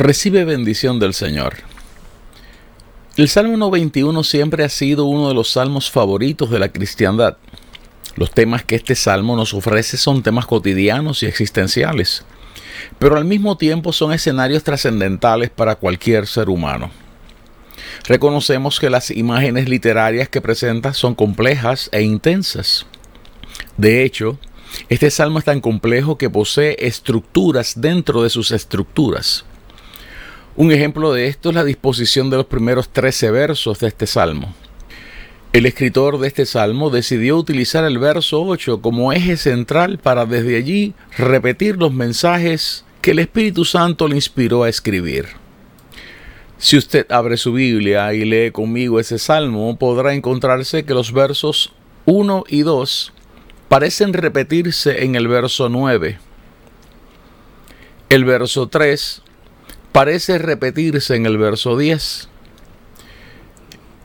Recibe bendición del Señor. El Salmo 91 siempre ha sido uno de los salmos favoritos de la cristiandad. Los temas que este salmo nos ofrece son temas cotidianos y existenciales, pero al mismo tiempo son escenarios trascendentales para cualquier ser humano. Reconocemos que las imágenes literarias que presenta son complejas e intensas. De hecho, este salmo es tan complejo que posee estructuras dentro de sus estructuras. Un ejemplo de esto es la disposición de los primeros 13 versos de este salmo. El escritor de este salmo decidió utilizar el verso 8 como eje central para desde allí repetir los mensajes que el Espíritu Santo le inspiró a escribir. Si usted abre su Biblia y lee conmigo ese salmo, podrá encontrarse que los versos 1 y 2 parecen repetirse en el verso 9. El verso 3 parece repetirse en el verso 10.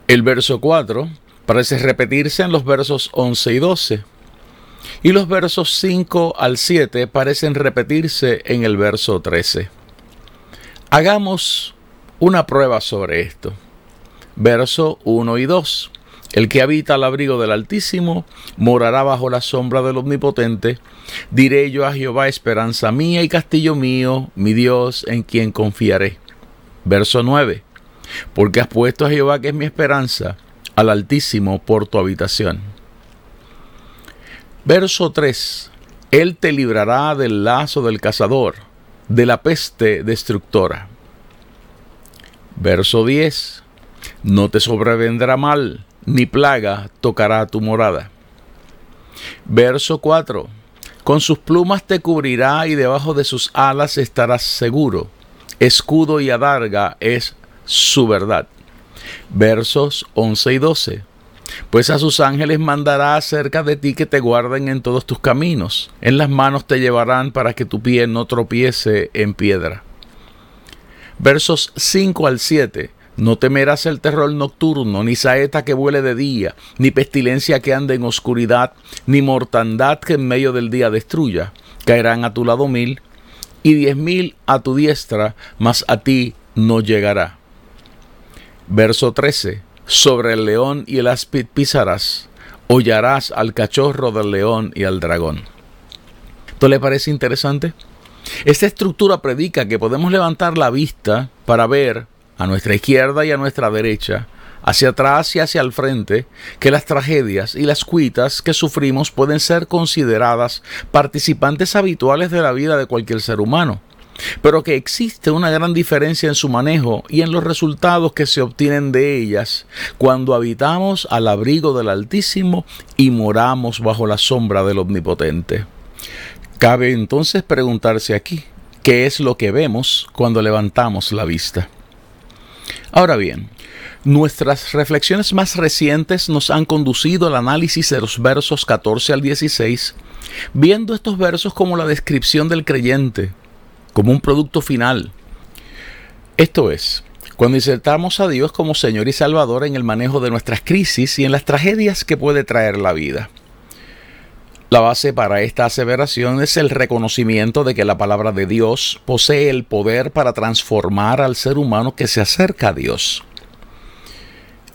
El verso 4 parece repetirse en los versos 11 y 12. Y los versos 5 al 7 parecen repetirse en el verso 13. Hagamos una prueba sobre esto. Verso 1 y 2. El que habita al abrigo del Altísimo morará bajo la sombra del Omnipotente. Diré yo a Jehová, esperanza mía y castillo mío, mi Dios, en quien confiaré. Verso 9. Porque has puesto a Jehová, que es mi esperanza, al Altísimo por tu habitación. Verso 3. Él te librará del lazo del cazador, de la peste destructora. Verso 10. No te sobrevendrá mal ni plaga tocará tu morada. Verso 4. Con sus plumas te cubrirá y debajo de sus alas estarás seguro. Escudo y adarga es su verdad. Versos 11 y 12. Pues a sus ángeles mandará acerca de ti que te guarden en todos tus caminos. En las manos te llevarán para que tu pie no tropiece en piedra. Versos 5 al 7. No temerás el terror nocturno, ni saeta que vuele de día, ni pestilencia que ande en oscuridad, ni mortandad que en medio del día destruya. Caerán a tu lado mil y diez mil a tu diestra, mas a ti no llegará. Verso 13. Sobre el león y el áspid pisarás, hollarás al cachorro del león y al dragón. ¿Esto le parece interesante? Esta estructura predica que podemos levantar la vista para ver a nuestra izquierda y a nuestra derecha, hacia atrás y hacia el frente, que las tragedias y las cuitas que sufrimos pueden ser consideradas participantes habituales de la vida de cualquier ser humano, pero que existe una gran diferencia en su manejo y en los resultados que se obtienen de ellas cuando habitamos al abrigo del Altísimo y moramos bajo la sombra del Omnipotente. Cabe entonces preguntarse aquí, ¿qué es lo que vemos cuando levantamos la vista? Ahora bien, nuestras reflexiones más recientes nos han conducido al análisis de los versos 14 al 16, viendo estos versos como la descripción del creyente, como un producto final. Esto es, cuando insertamos a Dios como Señor y Salvador en el manejo de nuestras crisis y en las tragedias que puede traer la vida. La base para esta aseveración es el reconocimiento de que la palabra de Dios posee el poder para transformar al ser humano que se acerca a Dios.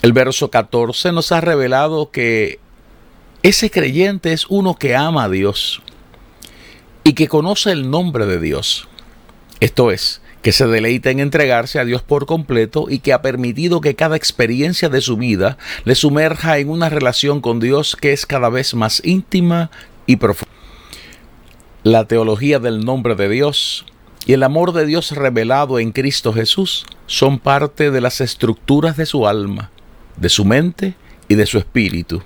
El verso 14 nos ha revelado que ese creyente es uno que ama a Dios y que conoce el nombre de Dios. Esto es, que se deleita en entregarse a Dios por completo y que ha permitido que cada experiencia de su vida le sumerja en una relación con Dios que es cada vez más íntima La teología del nombre de Dios y el amor de Dios revelado en Cristo Jesús son parte de las estructuras de su alma, de su mente y de su espíritu.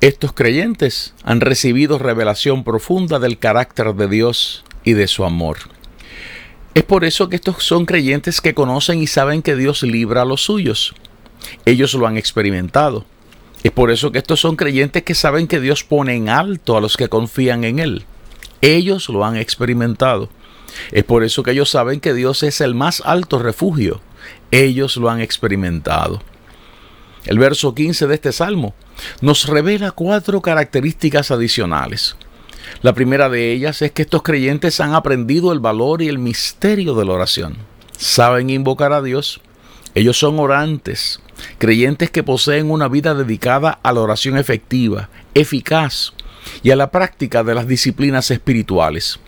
Estos creyentes han recibido revelación profunda del carácter de Dios y de su amor. Es por eso que estos son creyentes que conocen y saben que Dios libra a los suyos. Ellos lo han experimentado. Es por eso que estos son creyentes que saben que Dios pone en alto a los que confían en Él. Ellos lo han experimentado. Es por eso que ellos saben que Dios es el más alto refugio. Ellos lo han experimentado. El verso 15 de este salmo nos revela cuatro características adicionales. La primera de ellas es que estos creyentes han aprendido el valor y el misterio de la oración. Saben invocar a Dios. Ellos son orantes, creyentes que poseen una vida dedicada a la oración efectiva, eficaz y a la práctica de las disciplinas espirituales.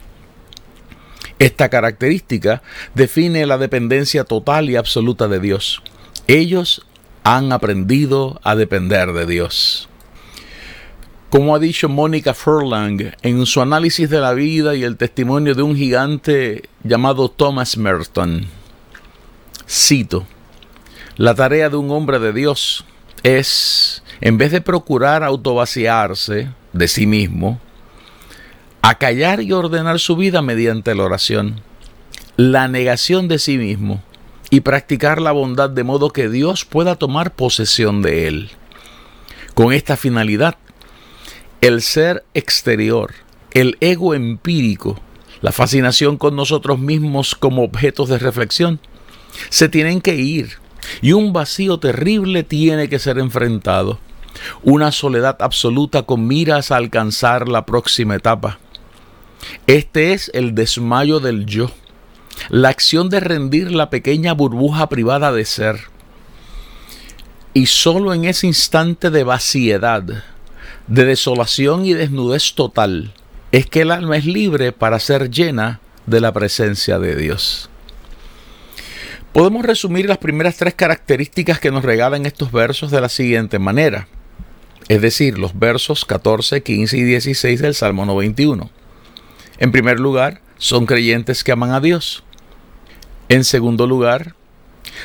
Esta característica define la dependencia total y absoluta de Dios. Ellos han aprendido a depender de Dios. Como ha dicho Mónica Furlang en su análisis de la vida y el testimonio de un gigante llamado Thomas Merton, cito, la tarea de un hombre de Dios es, en vez de procurar autovaciarse de sí mismo, callar y ordenar su vida mediante la oración, la negación de sí mismo y practicar la bondad de modo que Dios pueda tomar posesión de él. Con esta finalidad, el ser exterior, el ego empírico, la fascinación con nosotros mismos como objetos de reflexión, se tienen que ir y un vacío terrible tiene que ser enfrentado, una soledad absoluta con miras a alcanzar la próxima etapa este es el desmayo del yo, la acción de rendir la pequeña burbuja privada de ser. Y solo en ese instante de vaciedad, de desolación y desnudez total, es que el alma es libre para ser llena de la presencia de Dios. Podemos resumir las primeras tres características que nos regalan estos versos de la siguiente manera, es decir, los versos 14, 15 y 16 del Salmo 91. En primer lugar, son creyentes que aman a Dios. En segundo lugar,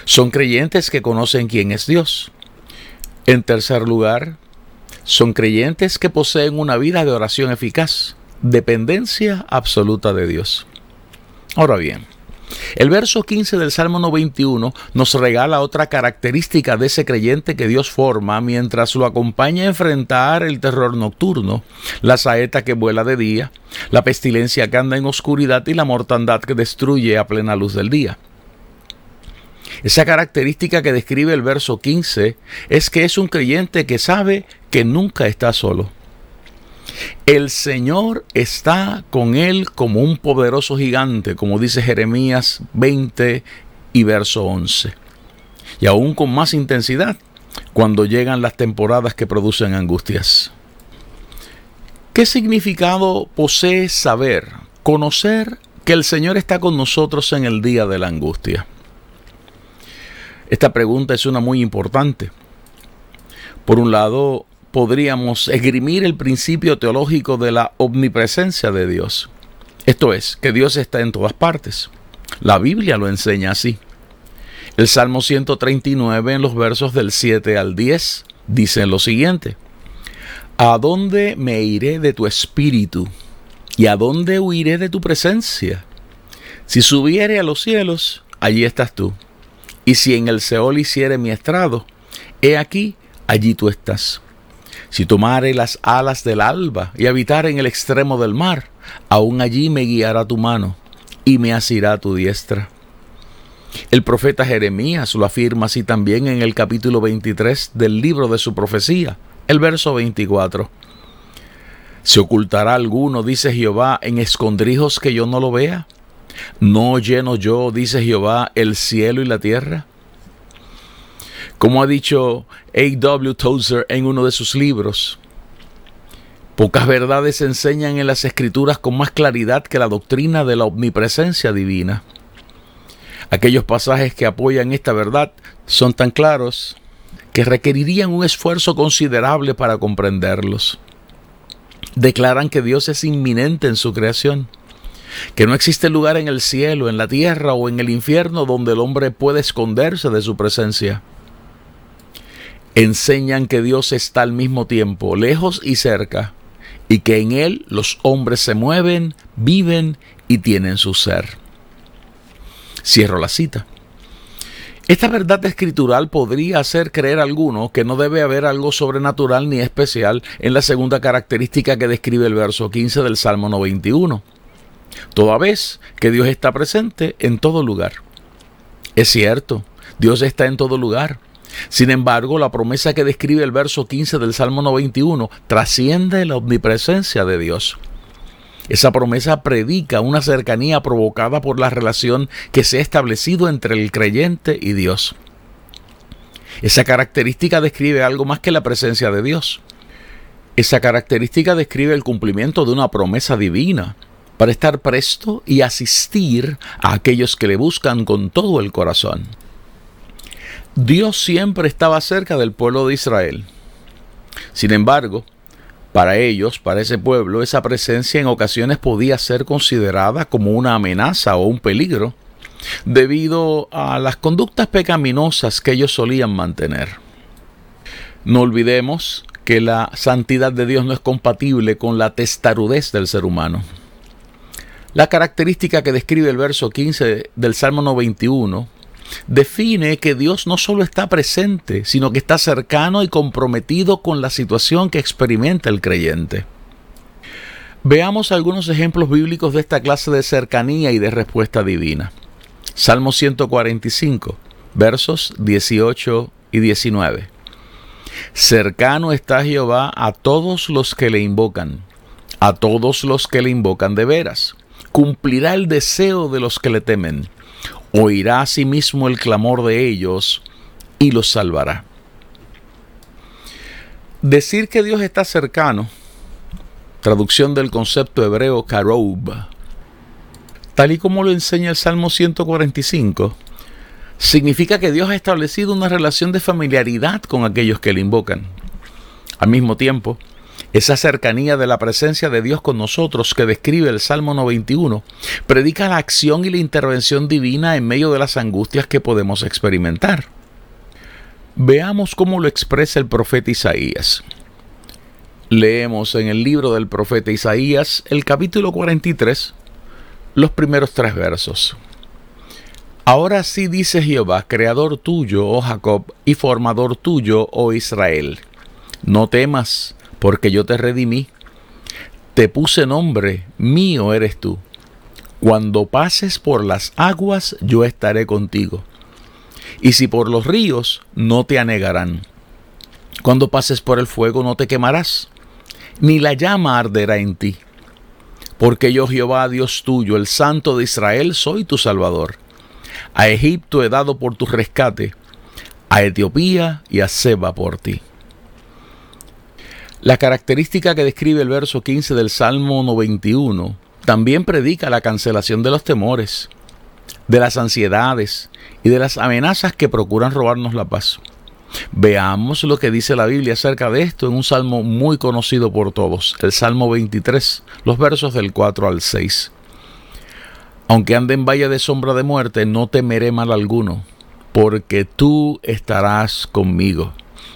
son creyentes que conocen quién es Dios. En tercer lugar, son creyentes que poseen una vida de oración eficaz, dependencia absoluta de Dios. Ahora bien, el verso 15 del Salmo 91 nos regala otra característica de ese creyente que Dios forma mientras lo acompaña a enfrentar el terror nocturno, la saeta que vuela de día, la pestilencia que anda en oscuridad y la mortandad que destruye a plena luz del día. Esa característica que describe el verso 15 es que es un creyente que sabe que nunca está solo. El Señor está con él como un poderoso gigante, como dice Jeremías 20 y verso 11. Y aún con más intensidad cuando llegan las temporadas que producen angustias. ¿Qué significado posee saber, conocer que el Señor está con nosotros en el día de la angustia? Esta pregunta es una muy importante. Por un lado, podríamos esgrimir el principio teológico de la omnipresencia de Dios. Esto es, que Dios está en todas partes. La Biblia lo enseña así. El Salmo 139 en los versos del 7 al 10 dice lo siguiente. ¿A dónde me iré de tu espíritu? ¿Y a dónde huiré de tu presencia? Si subiere a los cielos, allí estás tú. Y si en el Seol hiciere mi estrado, he aquí, allí tú estás. Si tomare las alas del alba y habitar en el extremo del mar, aún allí me guiará tu mano y me asirá tu diestra. El profeta Jeremías lo afirma así también en el capítulo 23 del libro de su profecía, el verso 24. ¿Se ocultará alguno, dice Jehová, en escondrijos que yo no lo vea? ¿No lleno yo, dice Jehová, el cielo y la tierra? Como ha dicho A.W. Tozer en uno de sus libros, pocas verdades se enseñan en las escrituras con más claridad que la doctrina de la omnipresencia divina. Aquellos pasajes que apoyan esta verdad son tan claros que requerirían un esfuerzo considerable para comprenderlos. Declaran que Dios es inminente en su creación, que no existe lugar en el cielo, en la tierra o en el infierno donde el hombre puede esconderse de su presencia. Enseñan que Dios está al mismo tiempo lejos y cerca, y que en Él los hombres se mueven, viven y tienen su ser. Cierro la cita. Esta verdad escritural podría hacer creer a alguno que no debe haber algo sobrenatural ni especial en la segunda característica que describe el verso 15 del Salmo 91. Toda vez que Dios está presente en todo lugar. Es cierto, Dios está en todo lugar. Sin embargo, la promesa que describe el verso 15 del Salmo 91 trasciende la omnipresencia de Dios. Esa promesa predica una cercanía provocada por la relación que se ha establecido entre el creyente y Dios. Esa característica describe algo más que la presencia de Dios. Esa característica describe el cumplimiento de una promesa divina para estar presto y asistir a aquellos que le buscan con todo el corazón. Dios siempre estaba cerca del pueblo de Israel. Sin embargo, para ellos, para ese pueblo, esa presencia en ocasiones podía ser considerada como una amenaza o un peligro debido a las conductas pecaminosas que ellos solían mantener. No olvidemos que la santidad de Dios no es compatible con la testarudez del ser humano. La característica que describe el verso 15 del Salmo 91 define que Dios no solo está presente, sino que está cercano y comprometido con la situación que experimenta el creyente. Veamos algunos ejemplos bíblicos de esta clase de cercanía y de respuesta divina. Salmo 145, versos 18 y 19. Cercano está Jehová a todos los que le invocan, a todos los que le invocan de veras. Cumplirá el deseo de los que le temen oirá a sí mismo el clamor de ellos y los salvará. Decir que Dios está cercano, traducción del concepto hebreo karoub, tal y como lo enseña el Salmo 145, significa que Dios ha establecido una relación de familiaridad con aquellos que le invocan. Al mismo tiempo, esa cercanía de la presencia de Dios con nosotros que describe el Salmo 91 predica la acción y la intervención divina en medio de las angustias que podemos experimentar. Veamos cómo lo expresa el profeta Isaías. Leemos en el libro del profeta Isaías el capítulo 43, los primeros tres versos. Ahora sí dice Jehová, creador tuyo, oh Jacob, y formador tuyo, oh Israel. No temas, porque yo te redimí. Te puse nombre, mío eres tú. Cuando pases por las aguas, yo estaré contigo. Y si por los ríos, no te anegarán. Cuando pases por el fuego, no te quemarás, ni la llama arderá en ti. Porque yo Jehová, Dios tuyo, el Santo de Israel, soy tu Salvador. A Egipto he dado por tu rescate, a Etiopía y a Seba por ti. La característica que describe el verso 15 del Salmo 91 también predica la cancelación de los temores, de las ansiedades y de las amenazas que procuran robarnos la paz. Veamos lo que dice la Biblia acerca de esto en un salmo muy conocido por todos, el Salmo 23, los versos del 4 al 6. Aunque ande en valle de sombra de muerte, no temeré mal alguno, porque tú estarás conmigo.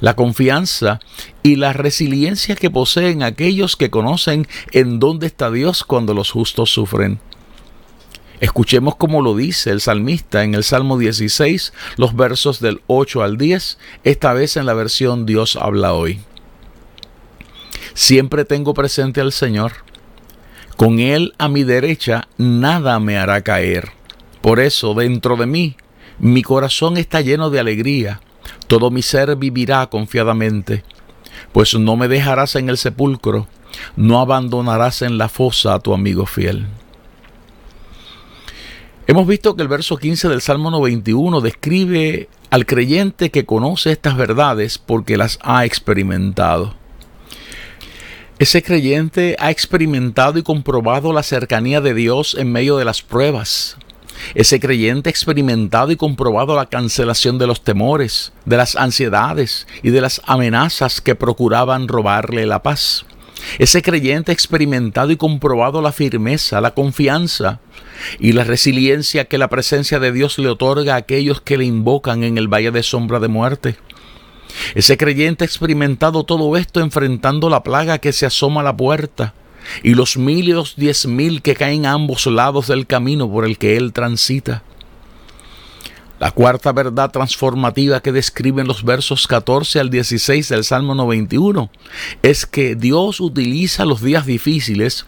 la confianza y la resiliencia que poseen aquellos que conocen en dónde está Dios cuando los justos sufren. Escuchemos como lo dice el salmista en el Salmo 16, los versos del 8 al 10, esta vez en la versión Dios habla hoy. Siempre tengo presente al Señor. Con Él a mi derecha nada me hará caer. Por eso dentro de mí mi corazón está lleno de alegría todo mi ser vivirá confiadamente, pues no me dejarás en el sepulcro, no abandonarás en la fosa a tu amigo fiel. Hemos visto que el verso 15 del Salmo 91 describe al creyente que conoce estas verdades porque las ha experimentado. Ese creyente ha experimentado y comprobado la cercanía de Dios en medio de las pruebas. Ese creyente experimentado y comprobado la cancelación de los temores, de las ansiedades y de las amenazas que procuraban robarle la paz. Ese creyente experimentado y comprobado la firmeza, la confianza y la resiliencia que la presencia de Dios le otorga a aquellos que le invocan en el valle de sombra de muerte. Ese creyente experimentado todo esto enfrentando la plaga que se asoma a la puerta y los mil y los diez mil que caen a ambos lados del camino por el que él transita. La cuarta verdad transformativa que describen los versos 14 al 16 del Salmo 91 es que Dios utiliza los días difíciles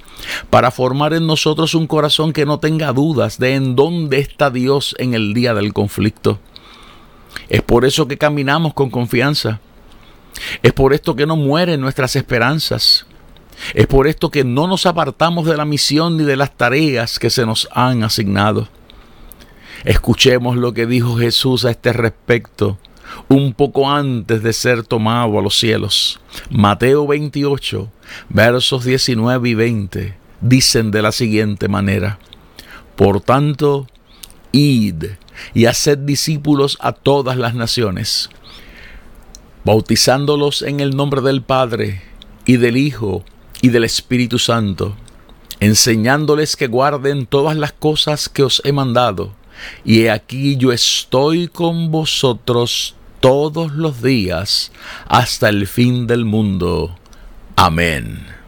para formar en nosotros un corazón que no tenga dudas de en dónde está Dios en el día del conflicto. Es por eso que caminamos con confianza. Es por esto que no mueren nuestras esperanzas. Es por esto que no nos apartamos de la misión ni de las tareas que se nos han asignado. Escuchemos lo que dijo Jesús a este respecto un poco antes de ser tomado a los cielos. Mateo 28, versos 19 y 20, dicen de la siguiente manera, Por tanto, id y haced discípulos a todas las naciones, bautizándolos en el nombre del Padre y del Hijo y del Espíritu Santo, enseñándoles que guarden todas las cosas que os he mandado. Y he aquí yo estoy con vosotros todos los días hasta el fin del mundo. Amén.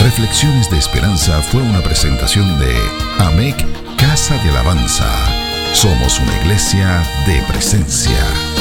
Reflexiones de Esperanza fue una presentación de AMEC Casa de Alabanza. Somos una iglesia de presencia.